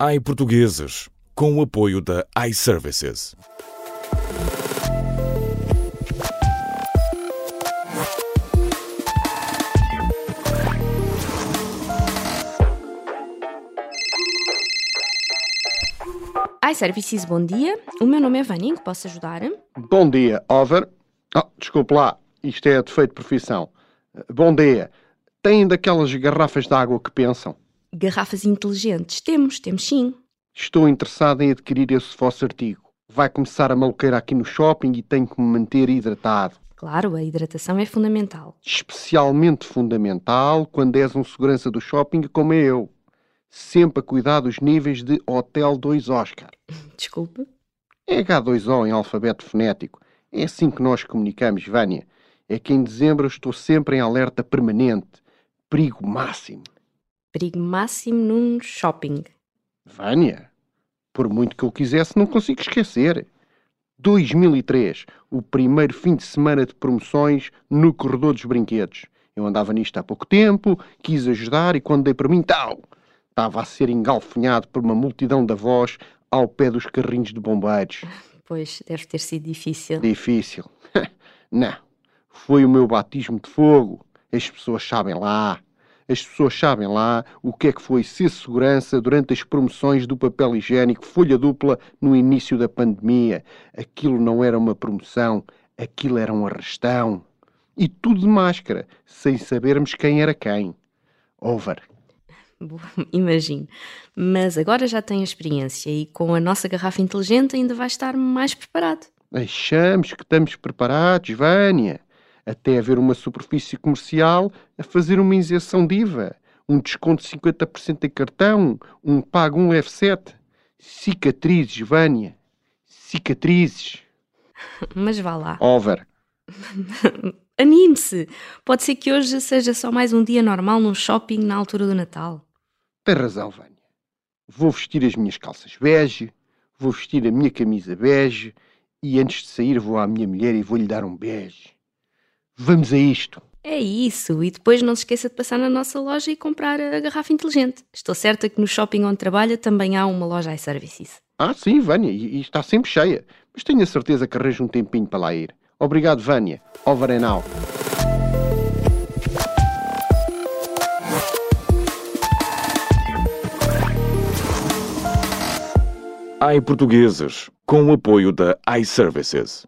iPortugueses, com o apoio da iServices. iServices, bom dia. O meu nome é Vânia, que posso ajudar? Bom dia, over. Oh, desculpe lá, isto é defeito de profissão. Bom dia. Têm daquelas garrafas de água que pensam? Garrafas inteligentes? Temos, temos sim. Estou interessado em adquirir esse vosso artigo. Vai começar a maluqueira aqui no shopping e tenho que me manter hidratado. Claro, a hidratação é fundamental. Especialmente fundamental quando és um segurança do shopping como é eu. Sempre a cuidar dos níveis de Hotel 2 Oscar. Desculpe. É H2O em alfabeto fonético. É assim que nós comunicamos, Vânia. É que em dezembro eu estou sempre em alerta permanente. Perigo máximo. Perigo máximo num shopping. Vânia, por muito que eu quisesse, não consigo esquecer. 2003, o primeiro fim de semana de promoções no corredor dos brinquedos. Eu andava nisto há pouco tempo, quis ajudar e quando dei para mim, tal, estava a ser engalfinhado por uma multidão de avós ao pé dos carrinhos de bombeiros. Pois, deve ter sido difícil. Difícil. Não. Foi o meu batismo de fogo. As pessoas sabem lá. As pessoas sabem lá o que é que foi ser segurança durante as promoções do papel higiênico folha dupla no início da pandemia. Aquilo não era uma promoção, aquilo era um arrastão. E tudo de máscara, sem sabermos quem era quem. Over. Imagino. Mas agora já tem a experiência e com a nossa garrafa inteligente ainda vai estar mais preparado. Achamos que estamos preparados, Vânia. Até haver uma superfície comercial a fazer uma injeção diva, um desconto de 50% em cartão, um pago um F7. Cicatrizes, Vânia. Cicatrizes. Mas vá lá. Over. Anime-se. Pode ser que hoje seja só mais um dia normal num shopping na altura do Natal. Tem razão, Vânia. Vou vestir as minhas calças bege, vou vestir a minha camisa bege e antes de sair vou à minha mulher e vou-lhe dar um bege. Vamos a isto. É isso, e depois não se esqueça de passar na nossa loja e comprar a garrafa inteligente. Estou certa que no shopping onde trabalha também há uma loja iServices. Ah, sim, Vânia, e, e está sempre cheia. Mas tenho a certeza que arranjo um tempinho para lá ir. Obrigado, Vânia. Over and out. iPortugueses, com o apoio da iServices.